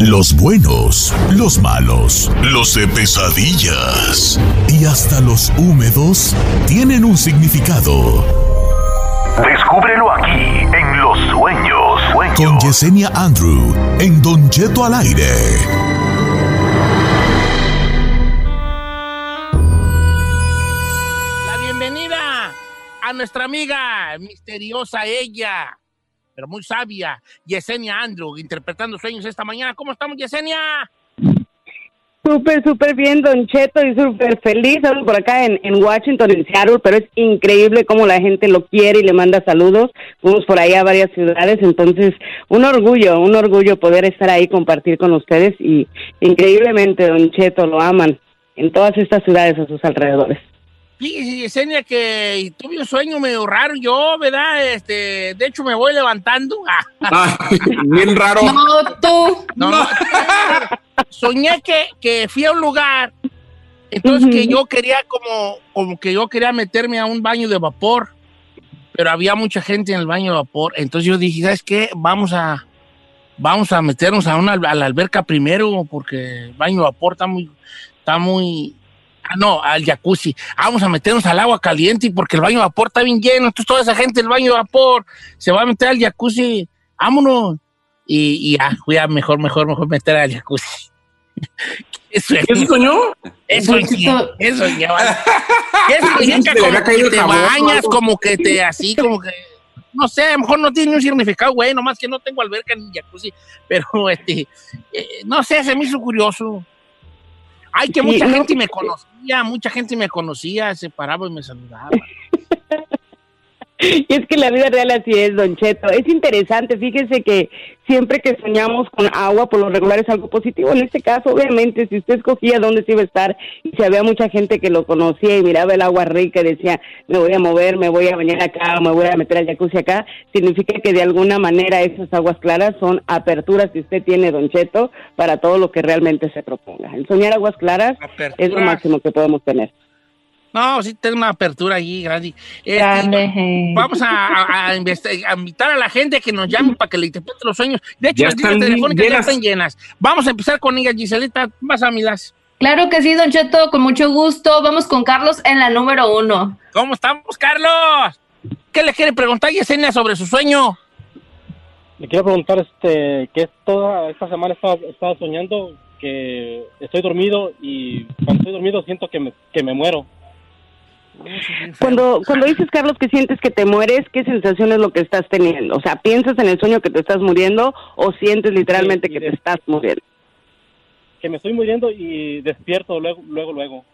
Los buenos, los malos, los de pesadillas y hasta los húmedos tienen un significado. Descúbrelo aquí en Los Sueños. Con Yesenia Andrew en Don Cheto al aire. La bienvenida a nuestra amiga misteriosa ella pero muy sabia, Yesenia Andrew, interpretando sueños esta mañana. ¿Cómo estamos, Yesenia? Súper, súper bien, Don Cheto, y súper feliz. Estamos por acá en, en, Washington, en Seattle, pero es increíble cómo la gente lo quiere y le manda saludos. Fuimos por ahí a varias ciudades, entonces un orgullo, un orgullo poder estar ahí, compartir con ustedes y increíblemente, Don Cheto, lo aman en todas estas ciudades a sus alrededores. Fíjese, Yesenia, que tuve un sueño medio raro yo, ¿verdad? Este, de hecho, me voy levantando. bien raro. No, tú. No, no. Soñé que, que fui a un lugar, entonces que yo quería como, como que yo quería meterme a un baño de vapor, pero había mucha gente en el baño de vapor. Entonces yo dije, ¿sabes qué? Vamos a, vamos a meternos a, una, a la alberca primero, porque el baño de vapor está muy, está muy, Ah, no, al jacuzzi. Vamos a meternos al agua caliente porque el baño de vapor está bien lleno. Entonces toda esa gente del baño de vapor se va a meter al jacuzzi. Vámonos. Y, y ya, fui a mejor, mejor, mejor meter al jacuzzi. Eso es. ¿Eso soñó? Eso es. Eso es. Eso significa como que te bañas, como que te así, como que no sé, a lo mejor no tiene un significado, güey, nomás que no tengo alberca ni jacuzzi, pero este, eh, no sé, se me hizo curioso. Ay, que mucha gente me conocía, mucha gente me conocía, se paraba y me saludaba. Y es que la vida real así es, Don Cheto. Es interesante, fíjese que siempre que soñamos con agua, por lo regular es algo positivo. En este caso, obviamente, si usted escogía dónde se iba a estar y si había mucha gente que lo conocía y miraba el agua rica y decía, me voy a mover, me voy a bañar acá, me voy a meter al jacuzzi acá, significa que de alguna manera esas aguas claras son aperturas que usted tiene, Don Cheto, para todo lo que realmente se proponga. El soñar aguas claras es lo máximo que podemos tener. No, sí tengo una apertura allí grande. Este, vamos a, a, invitar a la gente que nos llame para que le interprete los sueños. De hecho, las líneas telefónicas ya están llenas. Vamos a empezar con ella, Giselita. Vas a milas. Claro que sí, Don Cheto, con mucho gusto. Vamos con Carlos en la número uno. ¿Cómo estamos, Carlos? ¿Qué le quiere preguntar Yesenia sobre su sueño? Le quiero preguntar este, que toda esta semana estaba, estaba soñando que estoy dormido y cuando estoy dormido siento que me, que me muero. Cuando, cuando dices, Carlos, que sientes que te mueres, ¿qué sensación es lo que estás teniendo? O sea, ¿piensas en el sueño que te estás muriendo o sientes literalmente que te estás muriendo? Que me estoy muriendo y despierto luego, luego, luego.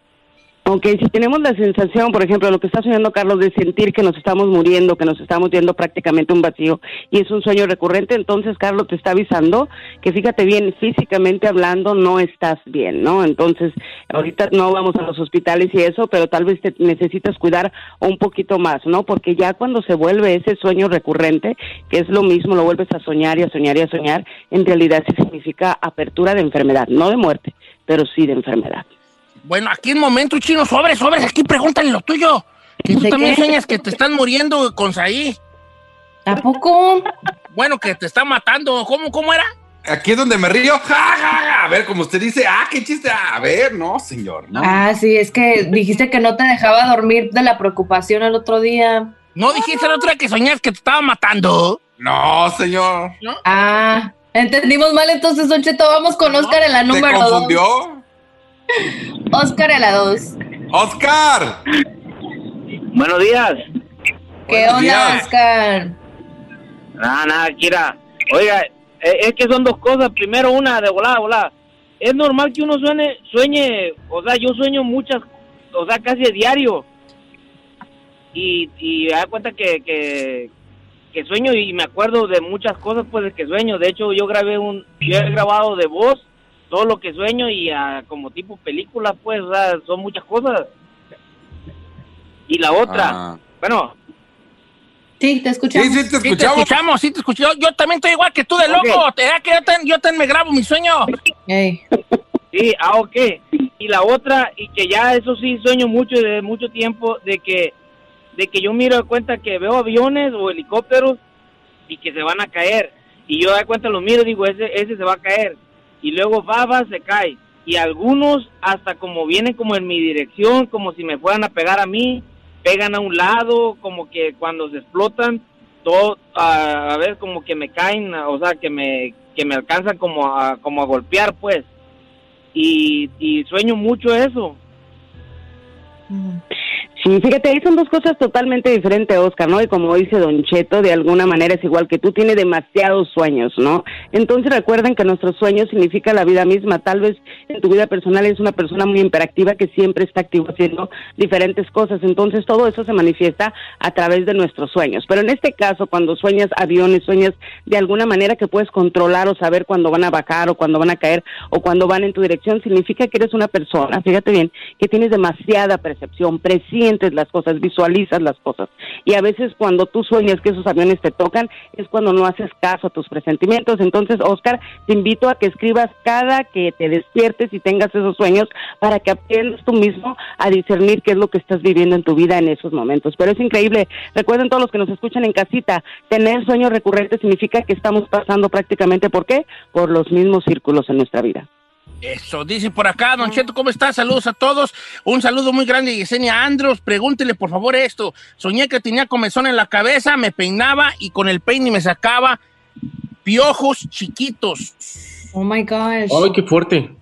Ok, si tenemos la sensación, por ejemplo, lo que está soñando Carlos, de sentir que nos estamos muriendo, que nos estamos yendo prácticamente un vacío y es un sueño recurrente, entonces Carlos te está avisando que fíjate bien, físicamente hablando no estás bien, ¿no? Entonces, ahorita no vamos a los hospitales y eso, pero tal vez te necesitas cuidar un poquito más, ¿no? Porque ya cuando se vuelve ese sueño recurrente, que es lo mismo, lo vuelves a soñar y a soñar y a soñar, en realidad sí significa apertura de enfermedad, no de muerte, pero sí de enfermedad. Bueno, aquí en momento, chino, sobres, sobres, aquí pregúntale lo tuyo. Que tú también sueñas que te están muriendo con Saí. ¿Tampoco? Bueno, que te están matando. ¿Cómo, cómo era? Aquí es donde me río. Ja, ja, ja. A ver, como usted dice, ah, qué chiste. A ver, no, señor. No. Ah, sí, es que dijiste que no te dejaba dormir de la preocupación el otro día. ¿No dijiste el otro día que soñas que te estaba matando? No, señor. ¿No? Ah. Entendimos mal, entonces, Don Cheto, vamos con Oscar en la ¿Te número dos. Oscar en la dos. ¡Oscar! Buenos días. ¿Qué Buenos onda, días. Oscar? Nada, nada, Kira. Oiga, eh, es que son dos cosas. Primero, una de volada, volada. Es normal que uno sueñe, sueñe, o sea, yo sueño muchas, o sea, casi a diario. Y, y me da cuenta que, que, que sueño y me acuerdo de muchas cosas, pues, de que sueño. De hecho, yo grabé un, yo he grabado de voz todo lo que sueño y ah, como tipo película, pues, o sea, son muchas cosas. Y la otra, Ah. bueno, Sí, te escuchamos. sí, te Sí, te escuchamos. sí, te escuchamos. Yo, yo también estoy igual que tú de loco. ¿Te da que yo, tan- yo tan me grabo mi sueño? Ey. Sí, ah, ok. Y la otra, y que ya eso sí sueño mucho de mucho tiempo, de que, de que yo miro de cuenta que veo aviones o helicópteros y que se van a caer. Y yo de cuenta los miro y digo, ese, ese se va a caer. Y luego va, se cae. Y algunos hasta como vienen como en mi dirección, como si me fueran a pegar a mí, pegan a un lado, como que cuando se explotan, todo, a, ver, como que me caen, o sea, que me, que me alcanzan como a, como a golpear, pues y, y sueño mucho eso. Sí, fíjate, ahí son dos cosas totalmente diferentes, Oscar, ¿no? Y como dice Don Cheto, de alguna manera es igual que tú, tiene demasiados sueños, ¿no? Entonces recuerden que nuestros sueños significa la vida misma. Tal vez en tu vida personal eres una persona muy hiperactiva que siempre está activo haciendo diferentes cosas. Entonces todo eso se manifiesta a través de nuestros sueños. Pero en este caso, cuando sueñas aviones, sueñas de alguna manera que puedes controlar o saber cuándo van a bajar o cuándo van a caer o cuando van en tu dirección, significa que eres una persona, fíjate bien, que tienes demasiada percepción, presientes las cosas, visualizas las cosas. Y a veces cuando tú sueñas que esos aviones te tocan, es cuando no haces caso a tus presentimientos. Entonces, Oscar, te invito a que escribas cada que te despiertes y tengas esos sueños para que aprendas tú mismo a discernir qué es lo que estás viviendo en tu vida en esos momentos. Pero es increíble. Recuerden todos los que nos escuchan en casita, tener sueños recurrentes significa que estamos pasando prácticamente, ¿por qué? Por los mismos círculos en nuestra vida. Eso, dice por acá, Don Cheto, ¿cómo está? Saludos a todos. Un saludo muy grande a Yesenia Andros. Pregúntele, por favor, esto. Soñé que tenía comezón en la cabeza, me peinaba y con el peine me sacaba piojos chiquitos. Oh my gosh. Ay, qué fuerte.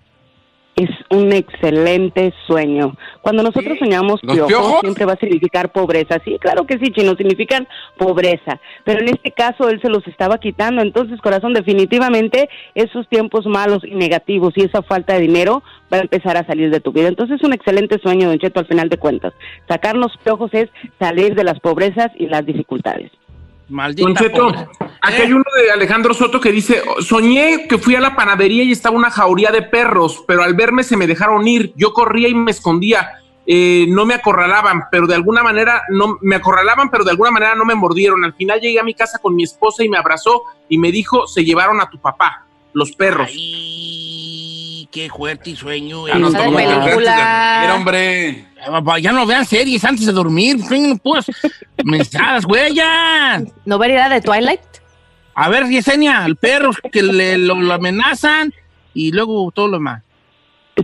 Es un excelente sueño. Cuando nosotros soñamos ¿Los piojos, piojos? siempre va a significar pobreza. Sí, claro que sí, chino, significan pobreza. Pero en este caso él se los estaba quitando. Entonces, corazón, definitivamente esos tiempos malos y negativos y esa falta de dinero va a empezar a salir de tu vida. Entonces, es un excelente sueño, Don Cheto, al final de cuentas. Sacar los piojos es salir de las pobrezas y las dificultades. Maldita Don Cheto, pobreza. aquí hay uno de Alejandro Soto que dice, soñé que fui a la panadería y estaba una jauría de perros, pero al verme se me dejaron ir. Yo corría y me escondía. Eh, no me acorralaban, pero de alguna manera no me acorralaban, pero de alguna manera no me mordieron. Al final llegué a mi casa con mi esposa y me abrazó y me dijo, se llevaron a tu papá, los perros. Ay, qué fuerte sueño. Ya de dormir, hombre. Ya no vean series antes de dormir. Puras mensadas, güey, ya. ¿No vería de Twilight? A ver, Yesenia, el perro que le, lo, lo amenazan y luego todo lo demás.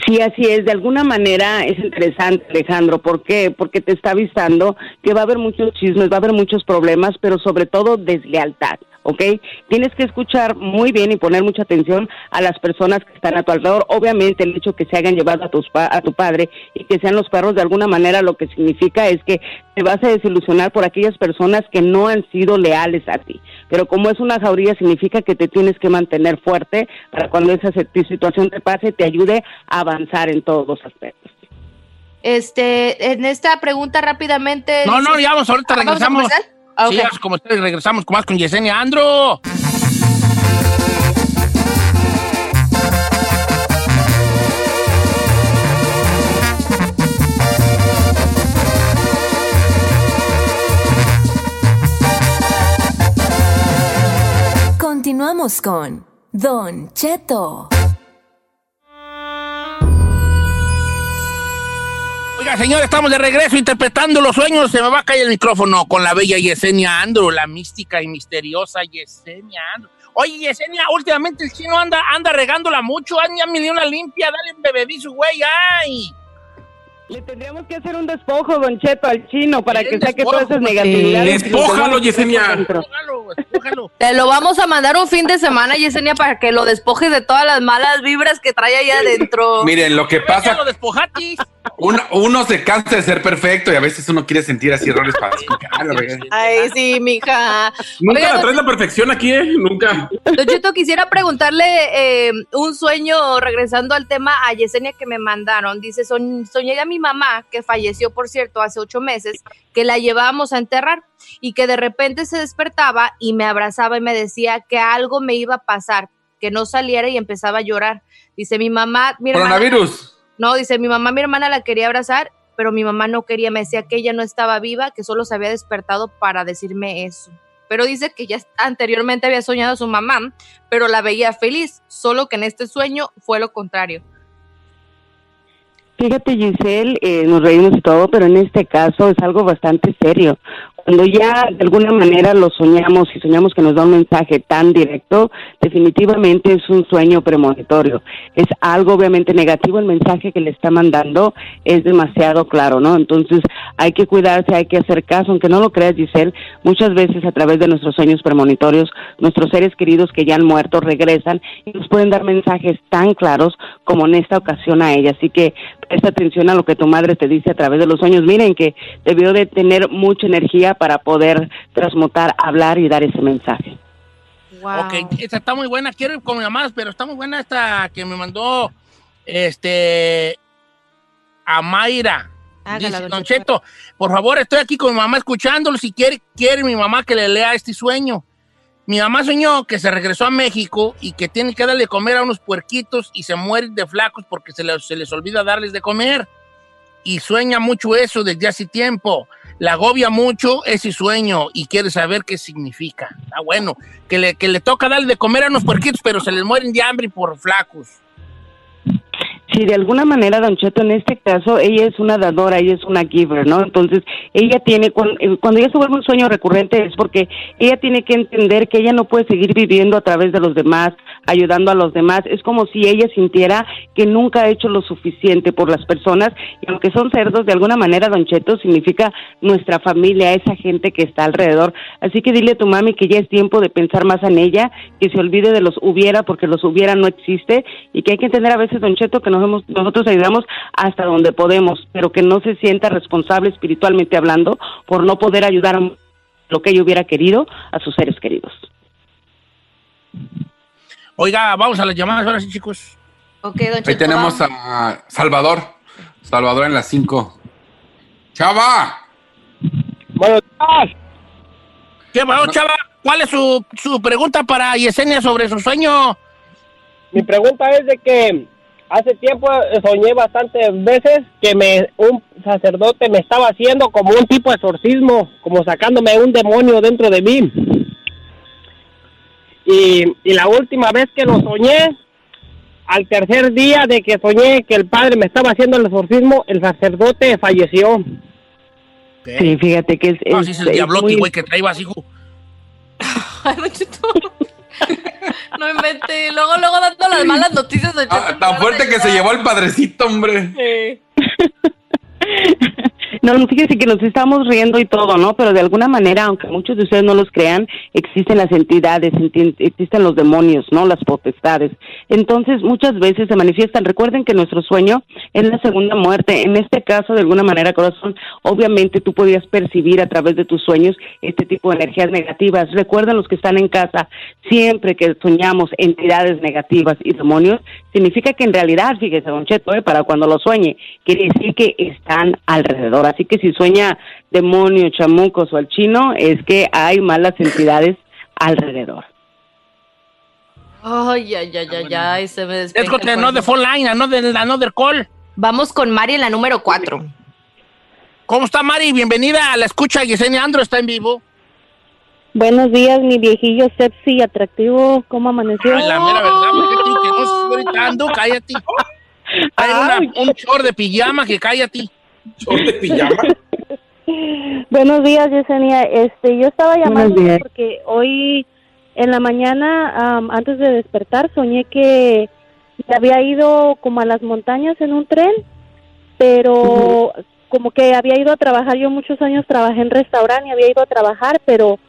Sí, así es. De alguna manera es interesante, Alejandro. ¿Por qué? Porque te está avisando que va a haber muchos chismes, va a haber muchos problemas, pero sobre todo deslealtad. ¿Ok? Tienes que escuchar muy bien y poner mucha atención a las personas que están a tu alrededor. Obviamente, el hecho que se hayan llevado a, tus pa- a tu padre y que sean los perros, de alguna manera, lo que significa es que te vas a desilusionar por aquellas personas que no han sido leales a ti. Pero como es una jauría, significa que te tienes que mantener fuerte para cuando esa se- situación te pase, te ayude a avanzar en todos los aspectos. Este, en esta pregunta rápidamente. No, no, ya vamos, ahorita Ah, ¿vamos Ah, Sí, ok. ya, como ustedes regresamos con más con Yesenia Andro. Continuamos con Don Cheto. Oiga, señor, estamos de regreso interpretando los sueños. Se me va a caer el micrófono con la bella Yesenia Andro, la mística y misteriosa Yesenia Andro. Oye, Yesenia, últimamente el chino anda, anda regándola mucho. Ay, ya me dio una limpia, dale un bebedizo, güey, ay. Le tendríamos que hacer un despojo, Don Cheto, al chino para que saque todas esas negatividades. Despójalo, Yesenia. Te lo vamos a mandar un fin de semana, Yesenia, para que lo despojes de todas las malas vibras que trae ahí adentro. Miren, lo que pasa, uno, uno se cansa de ser perfecto y a veces uno quiere sentir así errores para Ay, sí, mija. Nunca Oiga, la traes la perfección aquí, ¿eh? Nunca. Don Cheto, quisiera preguntarle eh, un sueño, regresando al tema a Yesenia que me mandaron. Dice, "Son- soñé a mi mamá, que falleció, por cierto, hace ocho meses, que la llevábamos a enterrar y que de repente se despertaba y me abrazaba y me decía que algo me iba a pasar, que no saliera y empezaba a llorar. Dice, mi mamá, mi hermana- Coronavirus. no, dice, mi mamá, mi hermana la quería abrazar, pero mi mamá no quería, me decía que ella no estaba viva, que solo se había despertado para decirme eso. Pero dice que ya anteriormente había soñado a su mamá, pero la veía feliz, solo que en este sueño fue lo contrario. Fíjate, Giselle, eh, nos reímos todo, pero en este caso es algo bastante serio. Cuando ya de alguna manera lo soñamos y soñamos que nos da un mensaje tan directo, definitivamente es un sueño premonitorio. Es algo obviamente negativo, el mensaje que le está mandando es demasiado claro, ¿no? Entonces hay que cuidarse, hay que hacer caso, aunque no lo creas, Giselle, muchas veces a través de nuestros sueños premonitorios, nuestros seres queridos que ya han muerto regresan y nos pueden dar mensajes tan claros como en esta ocasión a ella. Así que presta atención a lo que tu madre te dice a través de los sueños. Miren que debió de tener mucha energía para poder transmutar, hablar y dar ese mensaje. Ok, esta está muy buena. Quiero ir con llamadas, pero está muy buena esta que me mandó este a Mayra. Hágala, Dice, don Don Cheto, por favor, estoy aquí con mi mamá escuchándolo. Si quiere, quiere mi mamá que le lea este sueño. Mi mamá soñó que se regresó a México y que tiene que darle de comer a unos puerquitos y se mueren de flacos porque se les, se les olvida darles de comer. Y sueña mucho eso desde hace tiempo. La agobia mucho ese sueño y quiere saber qué significa. Está bueno. Que le, que le toca darle de comer a unos puerquitos, pero se les mueren de hambre por flacos. Sí, de alguna manera, Don Cheto, en este caso, ella es una dadora, ella es una giver, ¿no? Entonces, ella tiene, cuando, cuando ella se vuelve un sueño recurrente es porque ella tiene que entender que ella no puede seguir viviendo a través de los demás, ayudando a los demás. Es como si ella sintiera que nunca ha hecho lo suficiente por las personas, y aunque son cerdos, de alguna manera, Don Cheto, significa nuestra familia, esa gente que está alrededor. Así que dile a tu mami que ya es tiempo de pensar más en ella, que se olvide de los hubiera, porque los hubiera no existe, y que hay que entender a veces, Don Cheto, que nos hemos- nosotros ayudamos hasta donde podemos, pero que no se sienta responsable espiritualmente hablando por no poder ayudar a lo que ella hubiera querido a sus seres queridos. Oiga, vamos a las llamadas ahora sí, chicos. Ok, Don Ahí Cheto, tenemos vamos. a Salvador. Salvador en las 5. ¡Chava! Bueno, ¿Qué pasó, chava? ¿Cuál es su, su pregunta para Yesenia sobre su sueño? Mi pregunta es de que hace tiempo soñé bastantes veces que me un sacerdote me estaba haciendo como un tipo de exorcismo, como sacándome un demonio dentro de mí. Y, y la última vez que lo soñé, al tercer día de que soñé que el padre me estaba haciendo el exorcismo, el sacerdote falleció. Sí, fíjate que es... No, es- el diablote, muy- güey, que traía hijo. Ay. No invente. Luego, luego dando las malas noticias, Cheto. Ah, tan fuerte que se llevó el padrecito, hombre. Sí. No, fíjese que nos estamos riendo y todo, ¿no? Pero de alguna manera, aunque muchos de ustedes no los crean, existen las entidades, enti- existen los demonios, ¿no? Las potestades. Entonces, muchas veces se manifiestan. Recuerden que nuestro sueño es la segunda muerte. En este caso, de alguna manera, corazón, obviamente tú podías percibir a través de tus sueños este tipo de energías negativas. Recuerden los que están en casa, siempre que soñamos entidades negativas y demonios, significa que en realidad, fíjese, Don Cheto, ¿eh? para cuando lo sueñe, quiere decir que están alrededor. Así que si sueña demonio, chamucos o al chino, es que hay malas entidades alrededor. Ay, ay, ay, ay, ay, se me Let's despeja go el to another phone line, another, another call. Vamos con Mari en la número 4. ¿Cómo está, Mari? Bienvenida a la escucha. Yesenia Andro está en vivo. Buenos días, mi viejillo sexy atractivo. ¿Cómo amaneció? Ay, la mera verdad, cállate, que no estoy gritando, cállate. Hay una- un short de pijama que cállate. ¿Short de pijama? Buenos días, Yesenia. Este, yo estaba llamando porque hoy en la mañana, antes de despertar, soñé que me había ido como a las montañas en un tren pero como que había ido a trabajar, yo muchos años trabajé en restaurante y había ido a trabajar, pero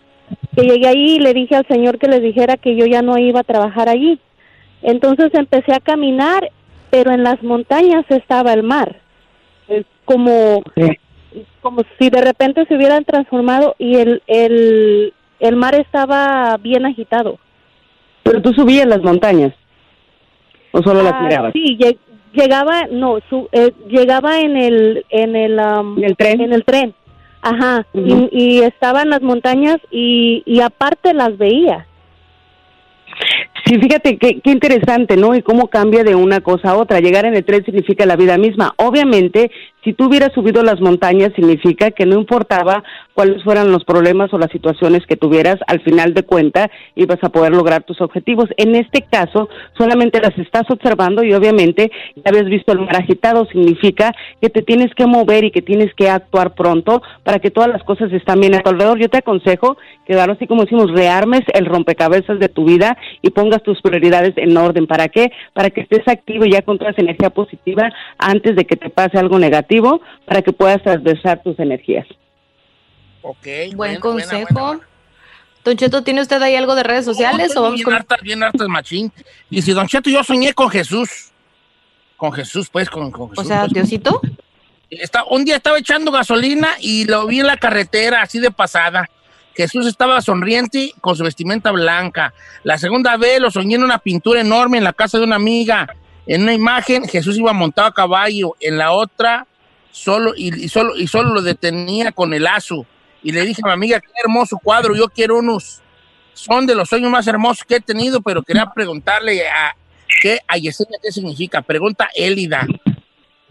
que llegué ahí y le dije al señor que les dijera que yo ya no iba a trabajar allí. Entonces empecé a caminar, pero en las montañas estaba el mar. Como, como si de repente se hubieran transformado y el, el, el mar estaba bien agitado. Pero tú subías las montañas. ¿O solo las Ah, mirabas? Sí, lle- llegaba, no, su, eh, llegaba en el, en el, am, el tren? En el tren, ajá, y, y estaba en las montañas y, y aparte las veía. Sí, fíjate qué, interesante, ¿no? Y cómo cambia de una cosa a otra. Llegar en el tren significa la vida misma. Obviamente, si tú hubieras subido las montañas, significa que no importaba cuáles fueran los problemas o las situaciones que tuvieras, al final de cuenta ibas a poder lograr tus objetivos. En este caso, solamente las estás observando y obviamente ya habías visto el mar agitado, significa que te tienes que mover y que tienes que actuar pronto para que todas las cosas estén bien a tu alrededor. Yo te aconsejo que, claro, así como decimos, rearmes el rompecabezas de tu vida y pongas tus prioridades en orden. ¿Para qué? Para que estés activo y ya con toda energía positiva antes de que te pase algo negativo, para que puedas transversar tus energías. Ok. Buen buena, buena, consejo. Don Cheto, ¿tiene usted ahí algo de redes sociales o vamos bien con hartas, bien hartas, machín. Dice, Don Cheto, yo soñé con Jesús. Con Jesús, pues, con, con Jesús. O sea, pues. Diosito? Está, un día estaba echando gasolina y lo vi en la carretera, así de pasada. Jesús estaba sonriente con su vestimenta blanca. La segunda vez lo soñé en una pintura enorme en la casa de una amiga. En una imagen, Jesús iba montado a caballo. En la otra, solo y, y solo, y solo lo detenía con el lazo. Y le dije a mi amiga, qué hermoso cuadro, yo quiero unos. Son de los sueños más hermosos que he tenido, pero quería preguntarle a, ¿qué, a Yesenia qué significa. Pregunta Élida.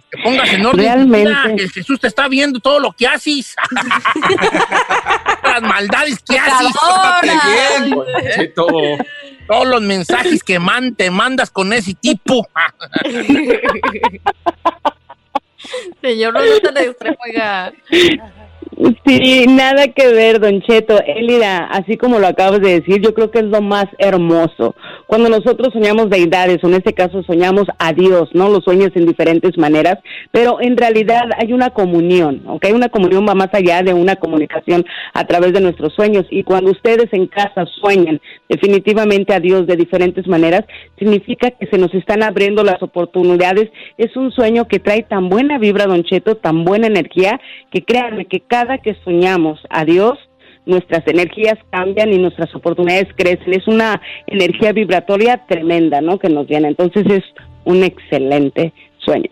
Que pongas en orden. Realmente. que Jesús te está viendo todo lo que haces. Las maldades que haces. Bien, Cheto. Todos los mensajes que man, te mandas con ese tipo. Señor, no es tan extremo, oiga. Sí, nada que ver, Don Cheto. Elida, así como lo acabas de decir, yo creo que es lo más hermoso. Cuando nosotros soñamos deidades, o en este caso soñamos a Dios, ¿no? Los sueños en diferentes maneras, pero en realidad hay una comunión, ¿ok? Una comunión va más allá de una comunicación a través de nuestros sueños. Y cuando ustedes en casa sueñan definitivamente a Dios de diferentes maneras, significa que se nos están abriendo las oportunidades. Es un sueño que trae tan buena vibra, Don Cheto, tan buena energía, que créanme que cada que soñamos a Dios, nuestras energías cambian y nuestras oportunidades crecen. Es una energía vibratoria tremenda, ¿no? Que nos viene. Entonces es un excelente sueño.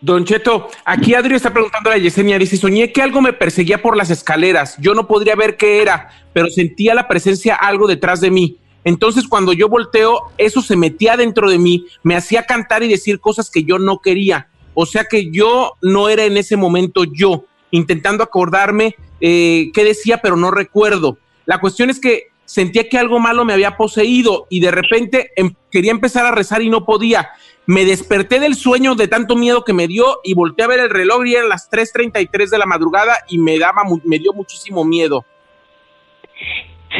Don Cheto, aquí Adri está preguntando a Yesenia, dice, soñé que algo me perseguía por las escaleras, yo no podría ver qué era, pero sentía la presencia algo detrás de mí. Entonces cuando yo volteo, eso se metía dentro de mí, me hacía cantar y decir cosas que yo no quería. O sea que yo no era en ese momento yo, intentando acordarme eh, qué decía, pero no recuerdo. La cuestión es que sentía que algo malo me había poseído y de repente em- quería empezar a rezar y no podía. Me desperté del sueño de tanto miedo que me dio y volteé a ver el reloj y eran las 3.33 de la madrugada y me, daba, me dio muchísimo miedo.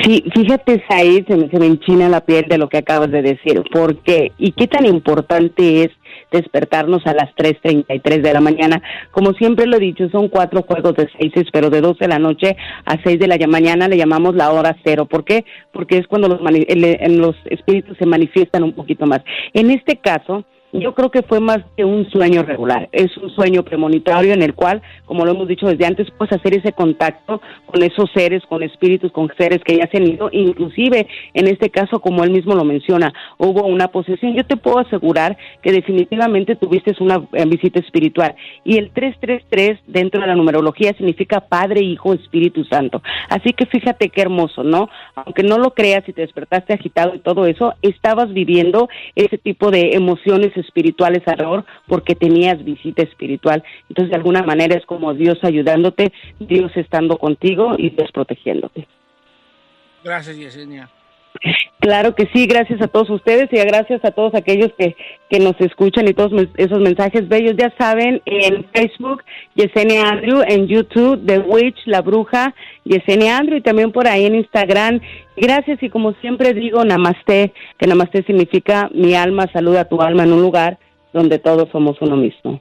Sí, fíjate, Said, se me, se me enchina la piel de lo que acabas de decir. ¿Por qué? ¿Y qué tan importante es despertarnos a las 3.33 de la mañana? Como siempre lo he dicho, son cuatro juegos de seis, pero de 12 de la noche a 6 de la mañana le llamamos la hora cero. ¿Por qué? Porque es cuando los, los espíritus se manifiestan un poquito más. En este caso, yo creo que fue más que un sueño regular, es un sueño premonitorio en el cual, como lo hemos dicho desde antes, puedes hacer ese contacto con esos seres, con espíritus, con seres que ya se han ido, inclusive en este caso, como él mismo lo menciona, hubo una posesión. Yo te puedo asegurar que definitivamente tuviste una eh, visita espiritual y el 333 dentro de la numerología significa Padre, Hijo, Espíritu Santo. Así que fíjate qué hermoso, ¿no? Aunque no lo creas y te despertaste agitado y todo eso, estabas viviendo ese tipo de emociones espirituales alrededor porque tenías visita espiritual. Entonces, de alguna manera es como Dios ayudándote, Dios estando contigo y Dios protegiéndote. Gracias, Yesenia. Claro que sí, gracias a todos ustedes y gracias a todos aquellos que, que nos escuchan y todos esos mensajes bellos. Ya saben, en Facebook, Yesenia Andrew, en YouTube, The Witch, La Bruja, Yesenia Andrew y también por ahí en Instagram. Gracias y como siempre digo, Namaste, que Namaste significa mi alma saluda a tu alma en un lugar donde todos somos uno mismo.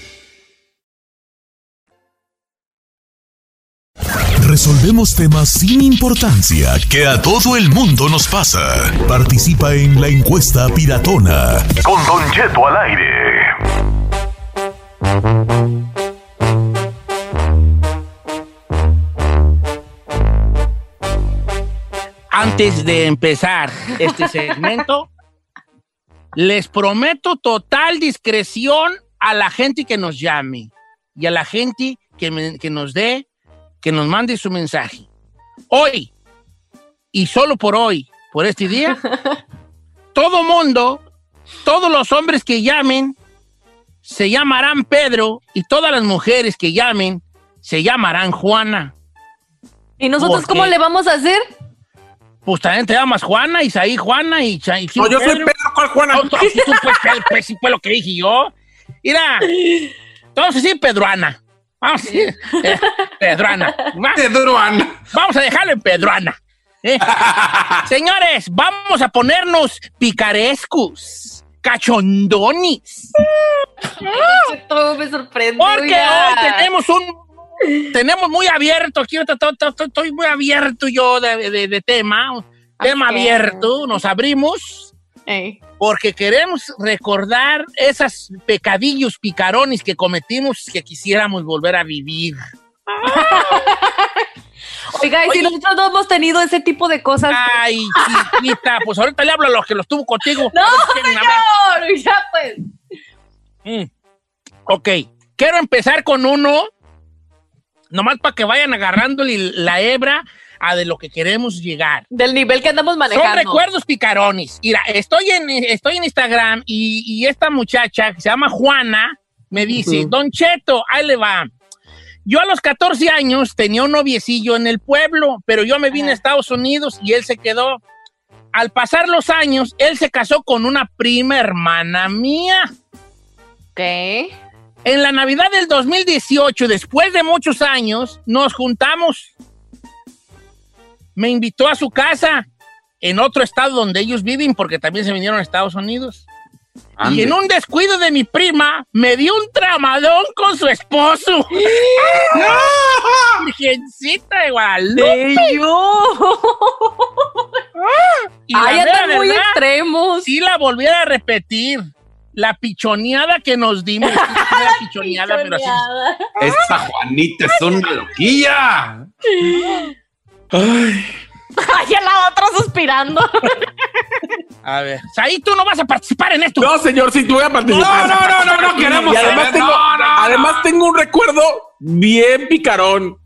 Resolvemos temas sin importancia que a todo el mundo nos pasa. Participa en la encuesta piratona. Con Don Cheto al aire. Antes de empezar este segmento, les prometo total discreción a la gente que nos llame y a la gente que, me- que nos dé, que nos mande su mensaje. Hoy, y solo por hoy, por este día, todo mundo, todos los hombres que llamen, se llamarán Pedro y todas las mujeres que llamen, se llamarán Juana. ¿Y nosotros ¿Por cómo le vamos a hacer? Pues también te llamas Juana, Isaí Juana y, Cha- y No, yo soy Pedro, ¿cuál Juana? No, tú, tú, pues, Pedro, pues, sí fue lo que dije yo. Mira, vamos a decir Pedruana. Vamos a decir eh, Pedruana. Pedruana. Vamos a dejarlo en Pedruana. ¿eh? Señores, vamos a ponernos picarescos, cachondonis. Todo me sorprende. Porque hoy tenemos un. Tenemos muy abierto aquí, estoy muy abierto yo de, de- de tema. Tema abierto, nos abrimos. Porque queremos recordar esos pecadillos picarones que cometimos que quisiéramos volver a vivir. Oiga, y si nosotros no hemos tenido ese tipo de cosas. Ay, chiquita, pues ahorita le hablo a los que los tuvo contigo. No, señor, ya pues. Mm. Ok, quiero empezar con uno, nomás para que vayan agarrando la hebra a de lo que queremos llegar. Del nivel que andamos manejando. Son recuerdos picarones. Mira, estoy en, estoy en Instagram y, y esta muchacha que se llama Juana me dice, Ujú. Don Cheto, ahí le va. Yo a los 14 años tenía un noviecillo en el pueblo, pero yo me vine a Estados Unidos y él se quedó. Al pasar los años, él se casó con una prima hermana mía. ¿Qué? En la Navidad del 2018, después de muchos años, nos juntamos. Me invitó a su casa en otro estado donde ellos viven, porque también se vinieron a Estados Unidos. Ande. Y en un descuido de mi prima, me dio un tramadón con su esposo. Virgencita de Guadalupe. Y la Ay, mera andan muy extremos. Sí la volviera a repetir. la pichoneada que nos dimos. la pichoneada, pero así. Esa Juanita es una loquilla. Ay, la otra suspirando. A ver, ahí tú no vas a participar en esto. No, señor, sí, tú voy a participar. No, no, no, no, no queremos Y además, saber. tengo, No, no, además tengo un recuerdo bien picarón.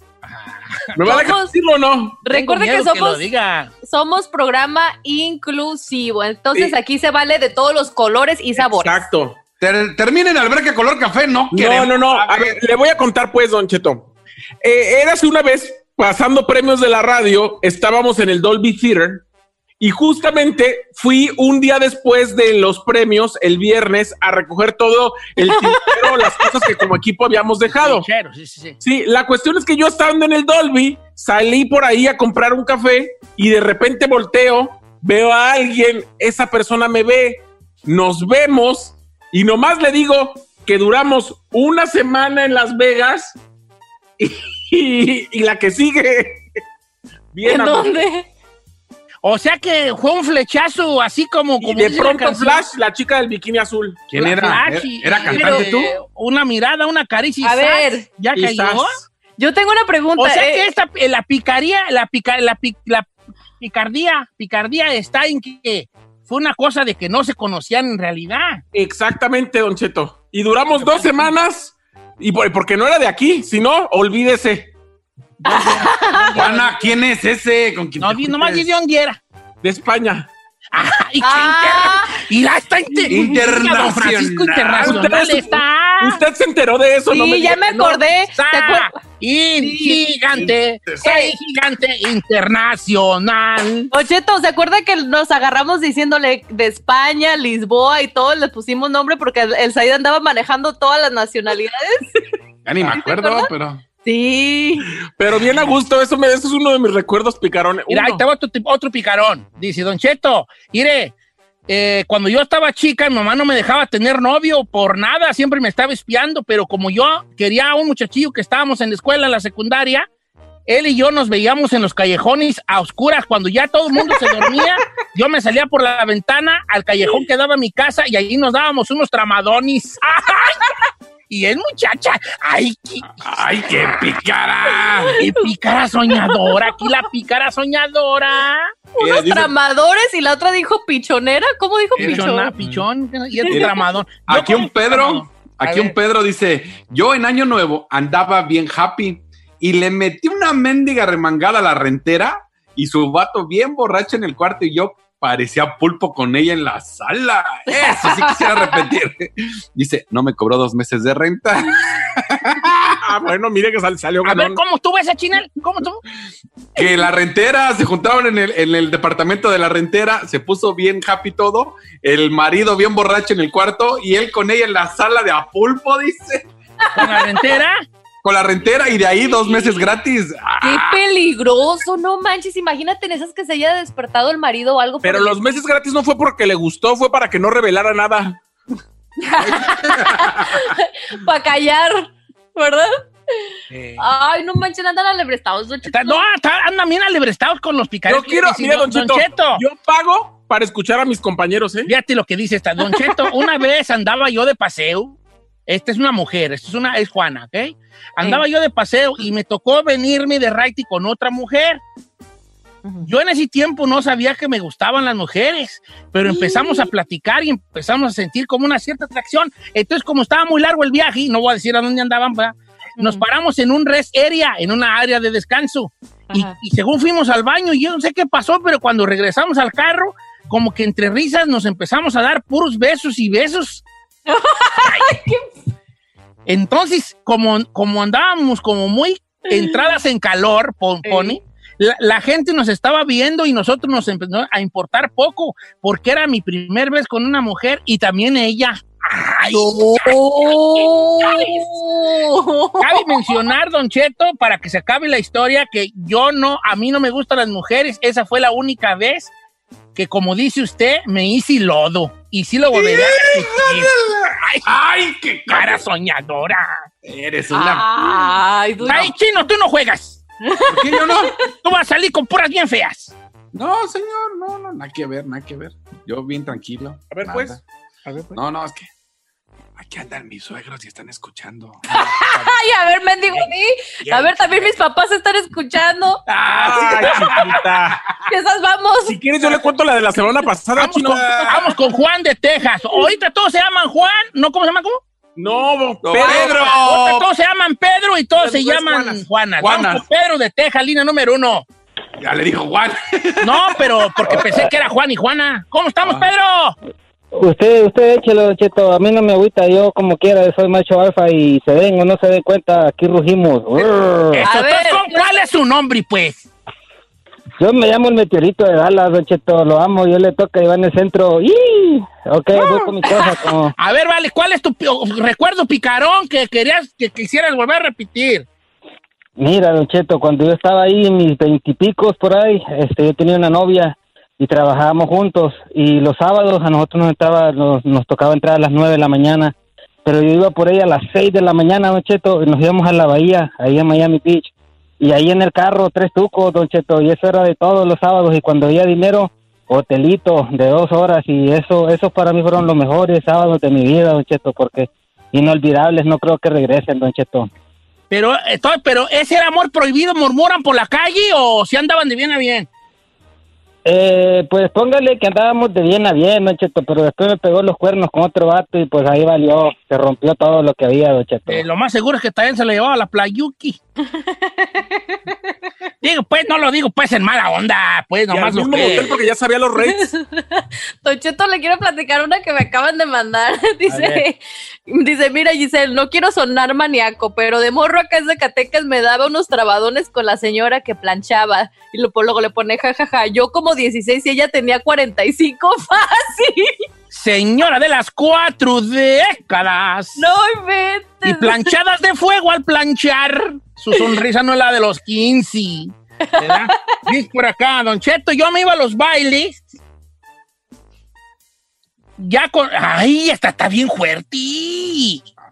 ¿Me va a dejar Somos- decirlo o no? Recuerde que miedo que somos, diga. somos programa inclusivo. Entonces Sí. aquí se vale de todos los colores y sabores. Exacto. Ter- terminen alberca color café, no No, queremos. no, no. A ver, le voy a contar pues, Don Cheto. Eh, érase una vez, pasando premios de la radio, estábamos en el Dolby Theater y justamente fui un día después de los premios, el viernes, a recoger todo el tintero, las cosas que como equipo habíamos dejado. Chero, sí, sí, sí. Sí, la cuestión es que yo estando en el Dolby, salí por ahí a comprar un café y de repente volteo, veo a alguien, esa persona me ve, nos vemos y nomás le digo que duramos una semana en Las Vegas y, y- y la que sigue. Bien, ¿En dónde? O sea que fue un flechazo así como, Y como de la pronto. Flash, la chica del bikini azul. ¿Quién era? Flash y- ¿Era y- cantante eh, tú? Una mirada, una caricia. y A ver. ¿Ya cayó? Yo tengo una pregunta. O sea eh, que esta, eh, la picaría, la, pica, la, pi- la picardía, picardía está en que fue una cosa de que no se conocían en realidad. Exactamente, Don Cheto. Y duramos dos semanas y por- porque no era de aquí, si no, olvídese. Juana, ¿quién es ese? ¿Con quién No, nomás juntas? di de dónde era. De España. Ah, y, Ah. inter- y la está inter- Internacional. Francisco Internacional Usted- está. Usted se enteró de eso, sí, no me ya me no. acordé. Está ¿Se acuer- in- Sí. gigante, Sí. gigante internacional. Ocheto, ¿se acuerda que nos agarramos diciéndole de España, Lisboa y todo? Le pusimos nombre porque el, el Said andaba manejando todas las nacionalidades. Ya ni me acuerdo, pero. Sí. Pero bien a gusto, eso, me, eso es uno de mis recuerdos picarones. Mira, ahí te va otro, otro picarón. Dice, Don Cheto, mire, eh, cuando yo estaba chica, mi mamá no me dejaba tener novio por nada, siempre me estaba espiando, pero como yo quería a un muchachillo que estábamos en la escuela, en la secundaria, él y yo nos veíamos en los callejones a oscuras. Cuando ya todo el mundo se dormía, yo me salía por la ventana al callejón que daba mi casa y allí nos dábamos unos tramadonis. Y es muchacha, ¡ay, qué, ¡Ay, qué picara! qué pícara soñadora! Aquí la pícara soñadora. Unos dice- tramadores y la otra dijo pichonera. ¿Cómo dijo pichón? pichón, y el tramador. Yo Aquí un. Pedro, aquí un. Pedro dice, yo en Año Nuevo andaba bien happy y le metí una mendiga remangada a la rentera y su vato bien borracho en el cuarto y yo parecía pulpo con ella en la sala. Eso sí quisiera repetir. Dice, no me cobró dos meses de renta. Ah, bueno, mire que sal- salió A ver. ¿cómo estuvo esa chinel? ¿Cómo estuvo? Que la rentera, se juntaron en el, en el departamento de la rentera, se puso bien happy todo, el marido bien borracho en el cuarto y él con ella en la sala de a pulpo, dice, Con la rentera. Con la rentera y de ahí dos meses gratis. Ah, Qué peligroso, no manches. Imagínate en esas que se haya despertado el marido o algo. Pero por el- los meses gratis no fue porque le gustó, fue para que no revelara nada. Para callar, ¿verdad? Eh, Ay, no manches, andan alebrestados. Don Cheto. no, andan bien alebrestados con los picares. Yo quiero, mira, Don Cheto, yo pago para escuchar a mis compañeros, ¿eh? Fíjate lo que dice esta. Don Cheto, una vez andaba yo de paseo. Esta es una mujer, esta es una, es Juana, ¿ok? Andaba yo de paseo y me tocó venirme de raite con otra mujer. Yo en ese tiempo no sabía que me gustaban las mujeres, pero empezamos a platicar y empezamos a sentir como una cierta atracción. Entonces, como estaba muy largo el viaje, y no voy a decir a dónde andaban, nos paramos en un rest area, en una área de descanso. Y, y según fuimos al baño, yo no sé qué pasó, pero cuando regresamos al carro, como que entre risas nos empezamos a dar puros besos y besos. Entonces, como, como andábamos como muy entradas en calor, pon- pone, la, la gente nos estaba viendo y nosotros nos empezó a importar poco, porque era mi primer vez con una mujer y también ella. Ay, Cabe mencionar, Don Cheto, para que se acabe la historia, que yo no, a mí no me gustan las mujeres. Esa fue la única vez que, como dice usted, me hice lodo. Y sí lo a repetir. Ay, ¡Ay, qué cara soñadora! Eres una. Ay, duro. Ay, chino, tú no juegas. ¿Por qué yo no? Tú vas a salir con puras bien feas. No, señor, no, no, nada que ver, nada que ver. Yo bien tranquilo. A ver, nada. pues. No, no, es que aquí andan mis suegros y están escuchando. Ay, a ver, mendigo, di. A ver, también mis papás están escuchando. Ay, chiquita. Que esas vamos. Si quieres, yo le cuento la de la semana pasada, Vamos chino. con, vamos con Juan de Texas. Ahorita todos se llaman Juan, ¿no? ¿Cómo se llaman? ¿Cómo? No, Pedro. Ahorita todos se llaman Pedro y todos se llaman Juanas. Juanas. Juanas. Vamos con Pedro de Texas, línea número uno. Ya le dijo Juan. No, pero porque pensé que era Juan y Juana. ¿Cómo estamos, Pedro? Usted, usted échelo, Cheto. A mí no me agüita. Yo, como quiera, soy macho alfa y se den o no se den cuenta, aquí rugimos. Esto, A ver. entonces, ¿cómo- ¿Cuál es su nombre, pues? Yo me llamo el meteorito de Dallas, Don Cheto. Lo amo. Yo le toca y va en el centro. ¡Y! Ok, voy con mi cosa. Como... A ver, vale, ¿cuál es tu recuerdo picarón que querías que quisieras volver a repetir? Mira, Don Cheto, cuando yo estaba ahí en mis veintipicos por ahí, este, yo tenía una novia y trabajábamos juntos. Y los sábados a nosotros nos, entraba, nos, nos tocaba entrar a las nueve de la mañana. Pero yo iba por ella a las seis de la mañana, Don Cheto, y nos íbamos a la bahía, ahí en Miami Beach. Y ahí en el carro, tres tucos, Don Cheto, y eso era de todos los sábados. Y cuando había dinero, hotelito de dos horas. Y eso, esos para mí fueron los mejores sábados de mi vida, Don Cheto, porque inolvidables, no creo que regresen, Don Cheto. Pero, estoy, pero ese era amor prohibido, murmuran por la calle o si andaban de bien a bien. Eh, pues póngale que andábamos de bien a bien, Don Cheto, pero después me pegó los cuernos con otro vato y pues ahí valió, se rompió todo lo que había, Don Cheto. Eh, lo más seguro es que también se le llevaba a la playuki. digo, pues, no lo digo pues en mala onda, pues nomás lo que... porque ya sabía los rates. Don Cheto, le quiero platicar una que me acaban de mandar. Dice, dice, mira Giselle, no quiero sonar maníaco, pero de morro acá en Zacatecas me daba unos trabadones con la señora que planchaba. Y lo- luego le pone jajaja, yo como 16 y ella tenía 45 fácil. Señora de las cuatro décadas. No inventes. Y planchadas de fuego al planchar. Su sonrisa no es la de los 15. ¿verdad? Dice por acá, Don Cheto, yo me iba a los bailes. Ya con. ¡Ay, esta está bien fuerte!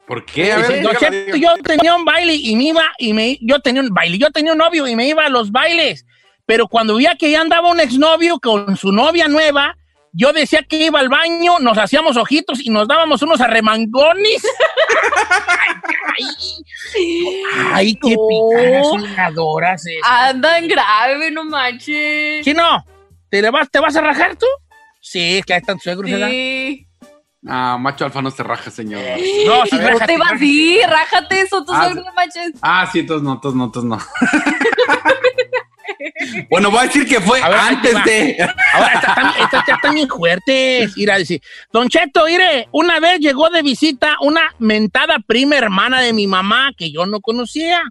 ¿Por qué? A Dice, ver, Don Cheto, yo tenía un baile y me iba, y me, yo tenía un baile, yo tenía un novio y me iba a los bailes. Pero cuando veía que ya andaba un exnovio con su novia nueva, yo decía que iba al baño, nos hacíamos ojitos y nos dábamos unos arremangones. ay, ay, ay, qué No. picadas. Andan grave, no manches. Chino, ¿te, le vas, ¿te vas a rajar tú? Sí, es que ahí están tus suegros, ¿verdad? Sí. Ah, macho alfa no se raja, señor. No, sí, No rájate, te vas a rájate. ir, rájate eso, tus Ah, suegros, no manches. Ah, sí, entonces no, entonces no, entonces no. bueno, voy a decir que fue ver, antes de. Ahora, estas están, estas ya están bien fuertes. Ir a decir, Don Cheto, mire, una vez llegó de visita una mentada prima hermana de mi mamá que yo no conocía.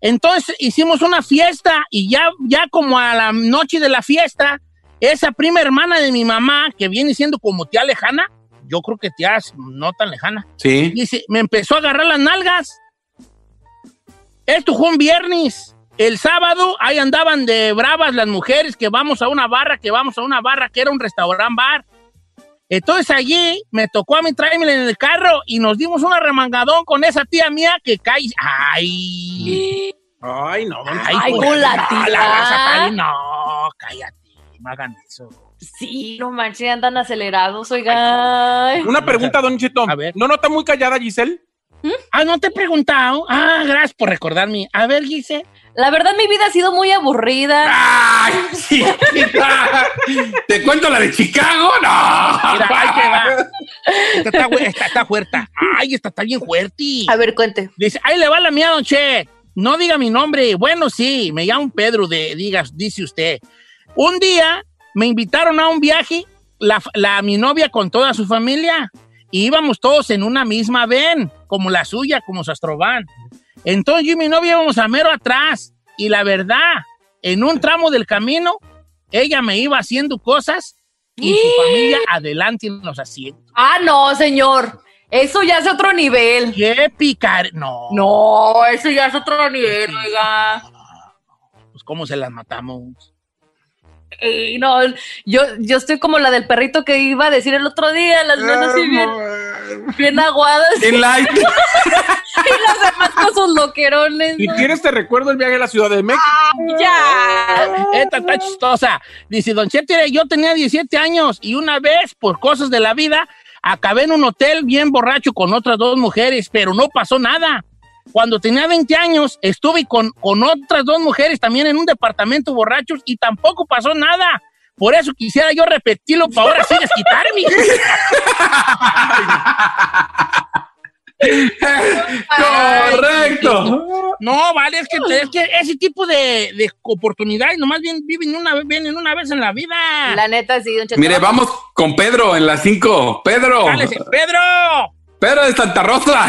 Entonces hicimos una fiesta y ya, ya como a la noche de la fiesta, esa prima hermana de mi mamá, que viene siendo como tía lejana, yo creo que tía no tan lejana, Sí. dice, me empezó a agarrar las nalgas. Esto fue un viernes. El sábado ahí andaban de bravas las mujeres que vamos a una barra, que vamos a una barra que era un restaurante bar. Entonces allí me tocó a mí traerme en el carro y nos dimos una remangadón con esa tía mía que cae. ¡Ay! Ay, no, don Ay, Cheto. con la no, tía. la raza Cali, no, cállate, no hagan eso. Sí, no manches, andan acelerados, oigan. Una pregunta, don Cheto. A ver. ¿No nota muy callada, Giselle? Ah, no te he preguntado. Ah, gracias por recordarme. A ver, Gise. La verdad, mi vida ha sido muy aburrida. ¡Ay, sí! ¿Te cuento la de Chicago? ¡No! Mira, ahí te va. Esta está, fu- esta está fuerte. Ay, esta está bien fuerte. A ver, cuente. Dice, ahí le va la mía, don Che. No diga mi nombre. Bueno, sí, me llamo Pedro, de, digas, dice usted. Un día me invitaron a un viaje, la, la- mi novia con toda su familia, y íbamos todos en una misma ven, como la suya, como su. Entonces yo y mi novia íbamos a mero atrás, y la verdad, en un tramo del camino, ella me iba haciendo cosas y su familia adelante en los asientos. Ah, no, señor. Eso ya es otro nivel. ¡Qué picar! No. No, eso ya es otro nivel, oiga. Pues, ¿cómo se las matamos? No, yo, yo estoy como la del perrito que iba a decir el otro día, las manos así bien, bien aguadas. En light. demás con sus loquerones. Si ¿no? quieres, te recuerdo el viaje a la Ciudad de México. Ya. Esta está chistosa. Dice, Don Chete, yo tenía 17 años y una vez, por cosas de la vida, acabé en un hotel bien borracho con otras dos mujeres, pero no pasó nada. Cuando tenía 20 años, estuve con, con otras dos mujeres también en un departamento borrachos y tampoco pasó nada. Por eso quisiera yo repetirlo para ahora sí desquitarme. Correcto. No, vale, es que, es que ese tipo de, de oportunidades nomás bien, viven, una, vez- vienen una vez en la vida. La neta, sí, don Cheto. Mire, vamos con Pedro en las 5. Pedro. Cálese, ¡Pedro! Pedro de Santa Rosa.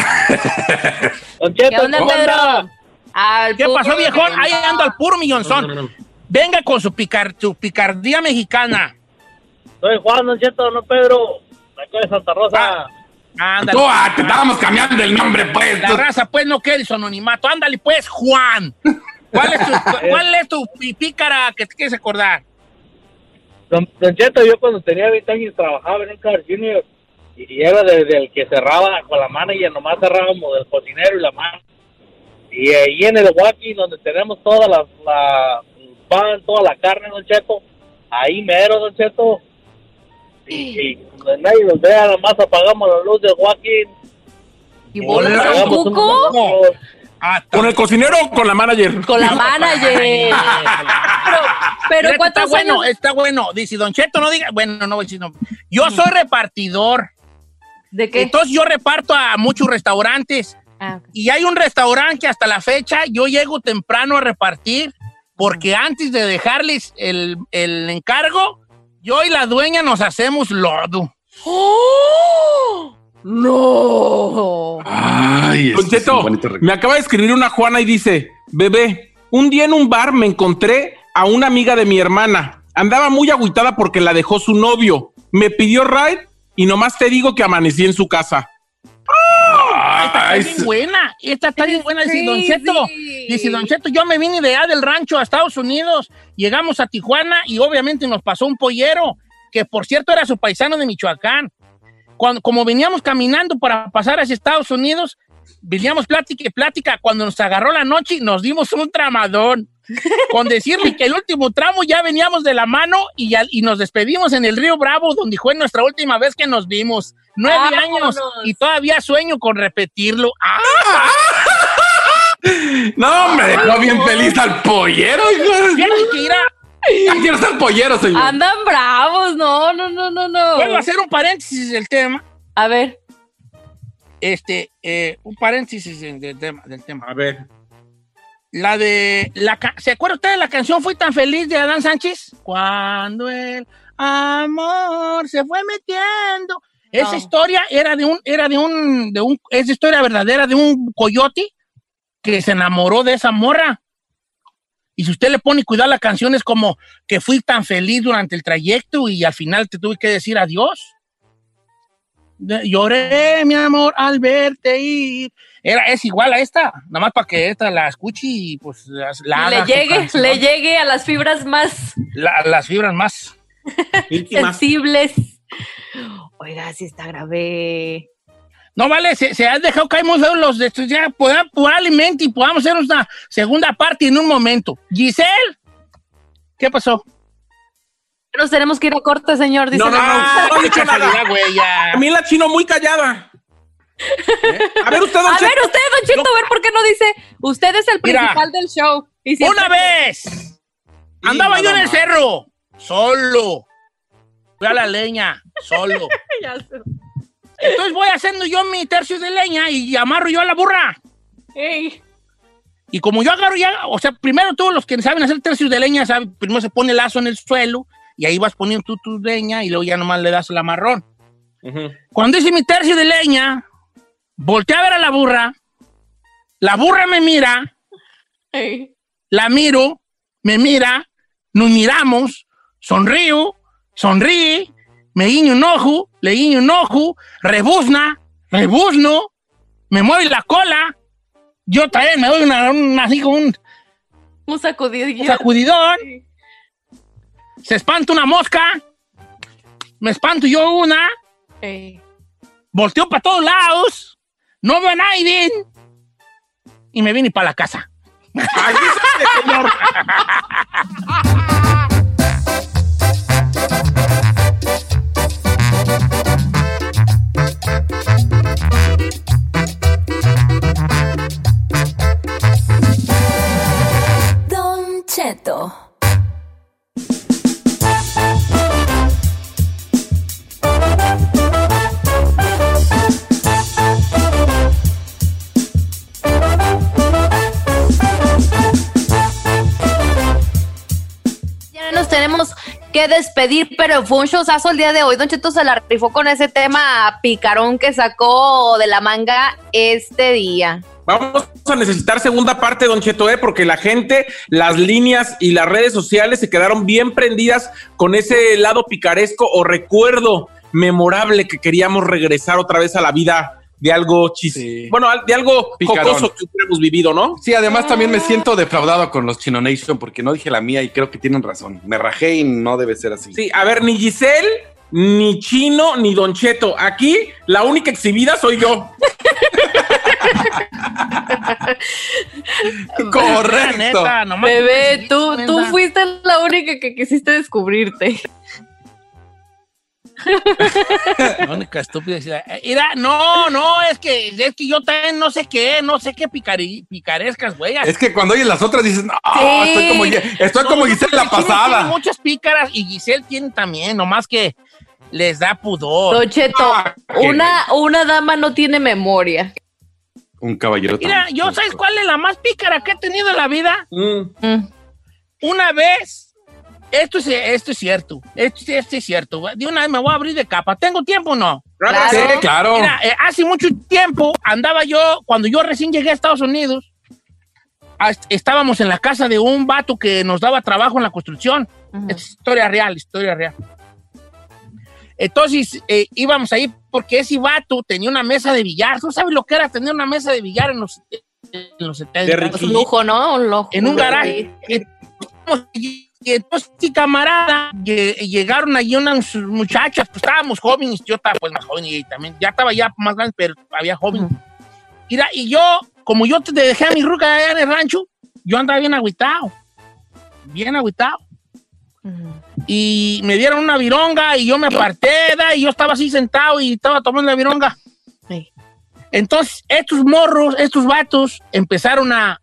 ¿Qué onda, Pedro? Al ¿Qué pasó, viejón? Ahí ando al puro millonzón. Venga con su, picar, su picardía mexicana. Soy Juan, Don Cheto, no Pedro. De acá de Santa Rosa. Ándale. Tú, ah, te estábamos cambiando el nombre, pues. La raza, pues, no quiere su anonimato. Ándale, pues, Juan. ¿Cuál es tu, cuál es tu pícara que te quieres acordar? Don, Don Cheto, yo cuando tenía 20 años trabajaba en un Car Junior y era desde el que cerraba con la mano y nomás cerrábamos del cocinero y la mano. Y ahí en el Wacky, donde tenemos toda la, la pan, toda la carne, Don Cheto, ahí mero, Don Cheto. Y, y donde nadie nos vea, nada más apagamos la luz del Wacky. ¿Y un- ¿Con el cocinero o con la manager? Con la manager. pero, pero Mira, ¿cuántos está bueno, está bueno. Dice Don Cheto, no diga. Bueno, no voy a decir no. Yo soy repartidor. ¿De qué? Entonces yo reparto a muchos restaurantes. Ah. Y hay un restaurante que hasta la fecha yo llego temprano a repartir porque antes de dejarles el, el encargo, yo y la dueña nos hacemos lodo. ¡Oh! ¡No! Ay, Don Cheto, me acaba de escribir una Juana y dice, bebé, un día en un bar me encontré a una amiga de mi hermana. Andaba muy agüitada porque la dejó su novio. Me pidió ride y nomás te digo que amanecí en su casa. Esta está bien buena, esta está bien buena, dice Don Cheto. Dice Don Cheto, yo me vine de allá del rancho a Estados Unidos, llegamos a Tijuana y obviamente nos pasó un pollero, que por cierto era su paisano de Michoacán. Cuando, como veníamos caminando para pasar hacia Estados Unidos, veníamos plática y plática. Cuando nos agarró la noche, nos dimos un tramadón. Con decirle que el último tramo ya veníamos de la mano y, ya- y nos despedimos en el Río Bravo, donde fue nuestra última vez que nos vimos. Nueve Vámonos. años y todavía sueño con repetirlo. ¡Ah! No, me dejó bien feliz al pollero. Fíjate que irá. Ya quiero ser pollero, señor. Andan bravos, no, no, no, no, no. Puedo hacer un paréntesis del tema. A ver. Este, eh, un paréntesis del tema. Del tema. A ver. La de. La, ¿Se acuerda usted de la canción Fui tan feliz de Adán Sánchez? Cuando el amor se fue metiendo. Esa historia era de un, era de un, de un, es historia verdadera de un coyote que se enamoró de esa morra. Y si usted le pone cuidado a la canción, es como que fui tan feliz durante el trayecto y al final te tuve que decir adiós. De- Lloré, mi amor, al verte ir. Era, es igual a esta, nada más para que esta la escuche y pues la le llegue, canción. le llegue a las fibras más La- las fibras más. sensibles. Oiga, si está grave. No vale, se, se han dejado caer muy feos los de estos. Ya poda- probablemente y podamos hacer una segunda parte en un momento. Giselle, ¿qué pasó? Nos tenemos que ir a corte, señor. Dice No, no, no, no dicho nada. güey, ya. A mí la chino muy callada. A ver, usted, don A ver, usted, Don Cheto, a ver por qué no dice. Usted es el Mira. principal del show. Y Una vez andaba yo en el cerro, solo. Fui a la leña, solo. Ya sé. Entonces voy haciendo yo mi tercio de leña y amarro yo a la burra. Ey. Y como yo agarro ya, o sea, primero todos los que saben hacer tercios de leña, saben, primero se pone el lazo en el suelo y ahí vas poniendo tú tu leña y luego ya nomás le das el amarrón. Cuando hice mi tercio de leña, volteé a ver a la burra, la burra me mira, Ey. la miro, me mira, nos miramos, sonrío, sonríe, me guiño un ojo, le guiño un ojo, rebuzna, rebuzno, me mueve la cola, yo también me doy una, una- así como un Un sacudidón, se espanta una mosca, me espanto yo una, Ey. volteo para todos lados, no veo a nadie y me vine para la casa. Ya nos tenemos que despedir, pero fue un showzazo el día de hoy. Don Cheto se la rifó con ese tema picarón que sacó de la manga este día. Vamos a necesitar segunda parte, Don Cheto, ¿eh? porque la gente, las líneas y las redes sociales se quedaron bien prendidas con ese lado picaresco o recuerdo memorable que queríamos regresar otra vez a la vida de algo chis, bueno, de algo Picarón. jocoso que hubiéramos vivido, ¿no? Sí, además también me siento defraudado con los Chino Nation porque no dije la mía y creo que tienen razón. Me rajé y no debe ser así. Sí, a ver, ni Giselle, ni Chino, ni Don Cheto. Aquí la única exhibida soy yo. Correcto. Neta, nomás- Bebé, tú, tú fuiste la única que quisiste descubrirte. La única estúpida. eh, Mira, no, no, es que, es que yo también no sé qué, no sé qué picari- picarescas, güey. Es que cuando oyes las otras dices, no, Sí. estoy como, estoy como No, Giselle la Tiene pasada. muchas pícaras y Giselle tiene también, nomás que les da pudor. Cheto, una, una dama no tiene memoria. Un caballero. Mira, yo sabes cuál es la más pícara que he tenido en la vida. Una vez, esto es, esto es cierto, esto, esto es cierto. De una vez me voy a abrir de capa. ¿Tengo tiempo o no? Claro. Sí, claro. Mira, eh, hace mucho tiempo andaba yo, cuando yo recién llegué a Estados Unidos, a- estábamos en la casa de un vato que nos daba trabajo en la construcción. Es historia real, historia real. Entonces eh, íbamos ahí porque ese vato tenía una mesa de billar. ¿Tú sabes lo que era tener una mesa de billar en los, en los 70? Es un lujo, ¿no? Un lujo. En un garaje. Y, y entonces, sí, camarada, lle- llegaron allí unas muchachas, pues estábamos jóvenes, yo estaba pues más joven y también, ya estaba ya más grande, pero había joven. Mira, y yo, como yo te dejé a mi ruca allá en el rancho, yo andaba bien agüitado, bien agüitado. Y me dieron una vironga y yo me aparté, da, y yo estaba así sentado y estaba tomando la vironga. Entonces, estos morros, estos vatos, empezaron a,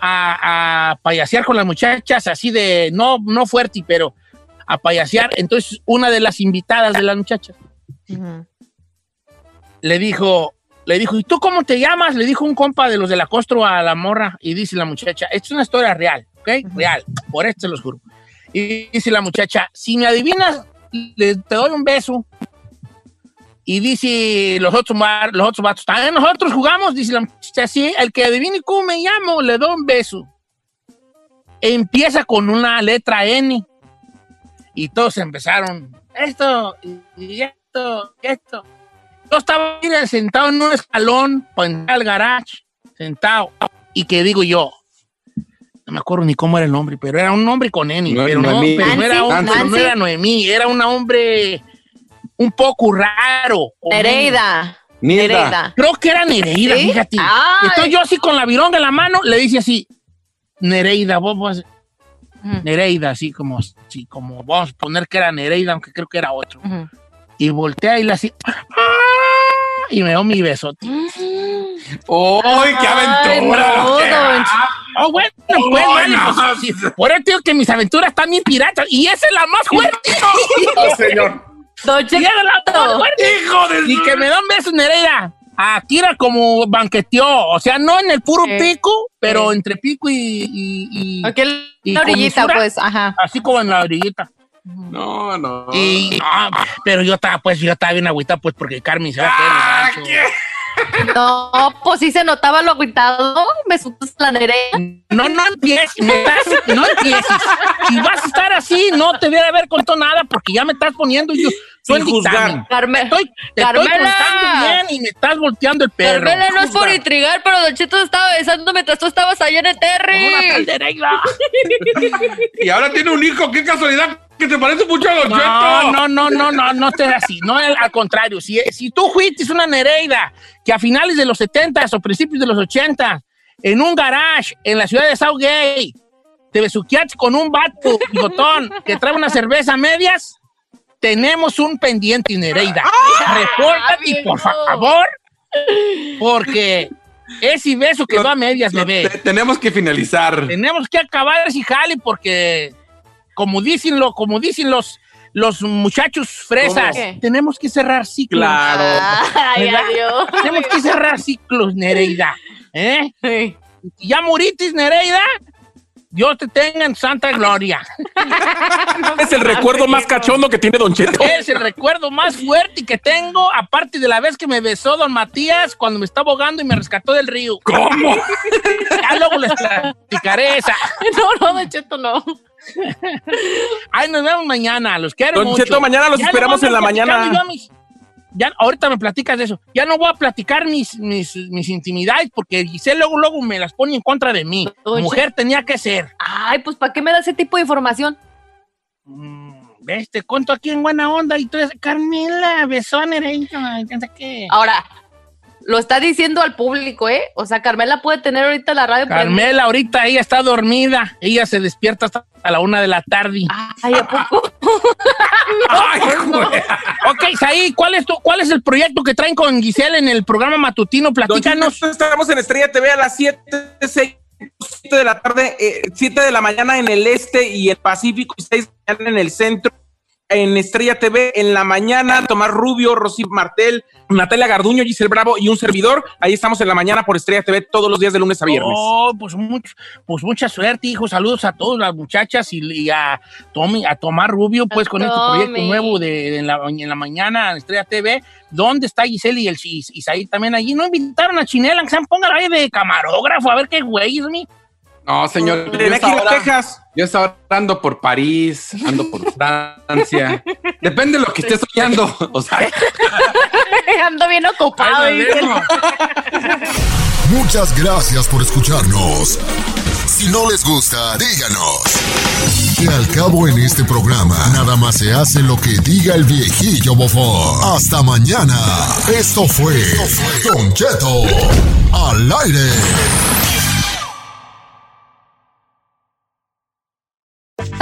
a, a payasear con las muchachas, así de, no, no fuerte, pero a payasear. Entonces, una de las invitadas de las muchachas le dijo, le dijo, ¿y tú cómo te llamas? Le dijo un compa de los de la costro a la morra, y dice la muchacha, esto es una historia real, ¿ok? Real, por esto se los juro. Y dice la muchacha, si me adivinas, le- te doy un beso. Y dice los otros, los otros vatos, también nosotros jugamos, dice la muchacha, sí, el que adivine cómo me llamo, le doy un beso. Empieza con una letra N. Y todos empezaron, esto, y esto, y esto. Yo estaba sentado en un escalón, para entrar al garage, sentado. Y que digo yo, no me acuerdo ni cómo era el nombre, pero era un nombre con N. No- pero, no, Noemí. pero no era, pero no era Noemí, era un hombre un poco raro. Nereida. Nereida. Creo que era Nereida, ¿Sí? fíjate. Ay. Entonces yo así con la vironga en la mano le dice así, Nereida, vos, vos- Nereida, así como, así como vamos a poner que era Nereida, aunque creo que era otro. Y voltea y le así, ¡ah! y me dio mi besote. ¡Uy, qué aventura! no, ¡Qué- don Oh, bueno, pues, Oh, no. pues. Por eso digo que mis aventuras están bien piratas. Y esa es la más fuerte. Oh, señor. Don Y esa es la más fuerte. ¡Hijo de Y que me da un beso, Nereida. Aquí era como banqueteó. O sea, no en el puro Sí. pico, pero Sí. entre pico y. y, y- Aquí en y la orillita, comisura, pues, ajá. Así como en la orillita. No, no. Y, ah, pero yo estaba, pues, yo estaba bien agüitado, pues, porque Carmen se va a quedar No, pues sí se notaba lo agüitado. Me supuso la nerea. No, no empieces, estás- no empieces. Si vas a estar así, no te voy a haber contado nada porque ya me estás poniendo yo. Soy Sin el juzgar. dictamen. Carmen. Estoy, te estoy Carmela. contando bien y me estás volteando el perro. Carmela, no es por intrigar, pero Don Cheto estaba besando mientras tú estabas allá en el una Terry. Nereida. Y ahora tiene un hijo, qué casualidad, que te parece mucho a Don No, Cheto. no, no, no, no, no estés así. No, al contrario. Si, si tú fuiste una Nereida que a finales de los 70 o principios de los 80 en un garage en la ciudad de Southgate te besuqueaste con un vato bigotón que trae una cerveza a medias, tenemos un pendiente, Nereida. Repórtate, por favor, porque ese beso quedó a medias, bebé. Te- tenemos que finalizar. Tenemos que acabar ese jale porque, como dicen, lo, como dicen los, los muchachos fresas, ¿Cómo? tenemos que cerrar ciclos. Claro. Ay, adiós. Tenemos que cerrar ciclos, Nereida. ¿Eh? Sí. ¿Ya muritis, Nereida? Dios te tenga en santa gloria. Es el recuerdo más cachondo que tiene Don Cheto. Es el recuerdo más fuerte que tengo, aparte de la vez que me besó Don Matías cuando me estaba ahogando y me rescató del río. ¿Cómo? Ya luego les platicaré esa. No, no, Don Cheto, no. Ay, nos vemos mañana, los quiero Don mucho. Cheto, mañana los Ya esperamos en la mañana. mis- ya, ahorita me platicas de eso. Ya no voy a platicar mis, mis, mis intimidades porque Giselle luego, luego me las pone en contra de mí. Don Mujer tenía que ser. Ay, pues ¿para qué me da ese tipo de información? ¿Ves? Te cuento aquí en buena onda y tú dices, Carmela, besón, eres sé qué. Ahora, lo está diciendo al público, ¿eh? O sea, Carmela puede tener ahorita la radio Carmela, ahorita ella está dormida. Ella se despierta hasta a la una de la tarde. Ay, ¿a poco? ok, Saí, ¿cuál es, tu, ¿cuál es el proyecto que traen con Giselle en el programa matutino? Platícanos. Estamos en Estrella TV a las 7, 6, 7 de la tarde, eh, 7 de la mañana en el este y el Pacífico y 6 de la mañana en el centro. En Estrella TV en la mañana, Tomás Rubio, Rosy Martel, Natalia Garduño, Giselle Bravo y un servidor. Ahí estamos en la mañana por Estrella TV todos los días de lunes a viernes. Oh, pues, mucho, pues mucha suerte, hijo. Saludos a todas las muchachas y, y a Tommy, a Tomás Rubio, pues con este proyecto nuevo de, de en, la, en la mañana en Estrella TV. ¿Dónde está Giselle y el Said también allí? ¿No invitaron a Chinela? Que se ponga ahí de camarógrafo, a ver qué güey es mi. No, señor. Tenía yo que ir a ahora- Texas. Yo estaba ando por París, ando por Francia. Depende de lo que esté soñando. O sea, Ando bien ocupado. Muchas gracias por escucharnos. Si no les gusta, díganos. Que al cabo en este programa, nada más se hace lo que diga el viejillo bofón. Hasta mañana. Esto fue Don Cheto al aire.